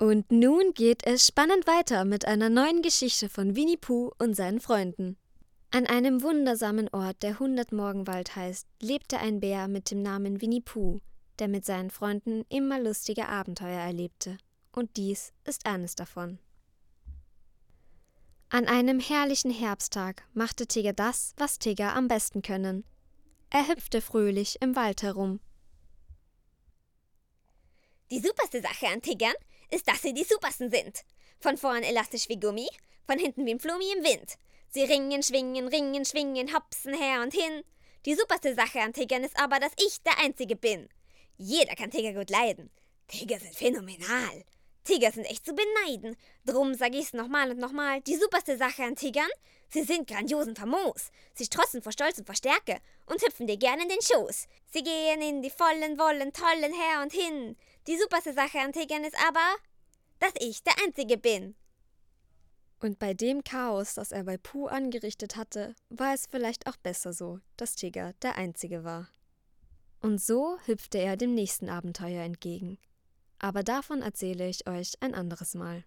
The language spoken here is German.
Und nun geht es spannend weiter mit einer neuen Geschichte von Winnie Pooh und seinen Freunden. An einem wundersamen Ort, der Hundertmorgenwald heißt, lebte ein Bär mit dem Namen Winnie Pooh, der mit seinen Freunden immer lustige Abenteuer erlebte. Und dies ist eines davon. An einem herrlichen Herbsttag machte Tigger das, was Tigger am besten können. Er hüpfte fröhlich im Wald herum. Die superste Sache an Tiggern ist, dass sie die supersten sind. Von vorn elastisch wie Gummi, von hinten wie ein Flummi im Wind. Sie ringen, schwingen, ringen, schwingen, hopsen her und hin. Die superste Sache an Tigern ist aber, dass ich der Einzige bin. Jeder kann Tiger gut leiden. Tiger sind phänomenal. Tiger sind echt zu beneiden. Drum sag ich's nochmal und nochmal. Die superste Sache an Tigern? Sie sind grandios und famos. Sie strotzen vor Stolz und vor Stärke und hüpfen dir gern in den Schoß. Sie gehen in die vollen, wollen, tollen her und hin. Die superste Sache an Tigern ist aber, dass ich der Einzige bin. Und bei dem Chaos, das er bei Puh angerichtet hatte, war es vielleicht auch besser so, dass Tigger der Einzige war. Und so hüpfte er dem nächsten Abenteuer entgegen. Aber davon erzähle ich euch ein anderes Mal.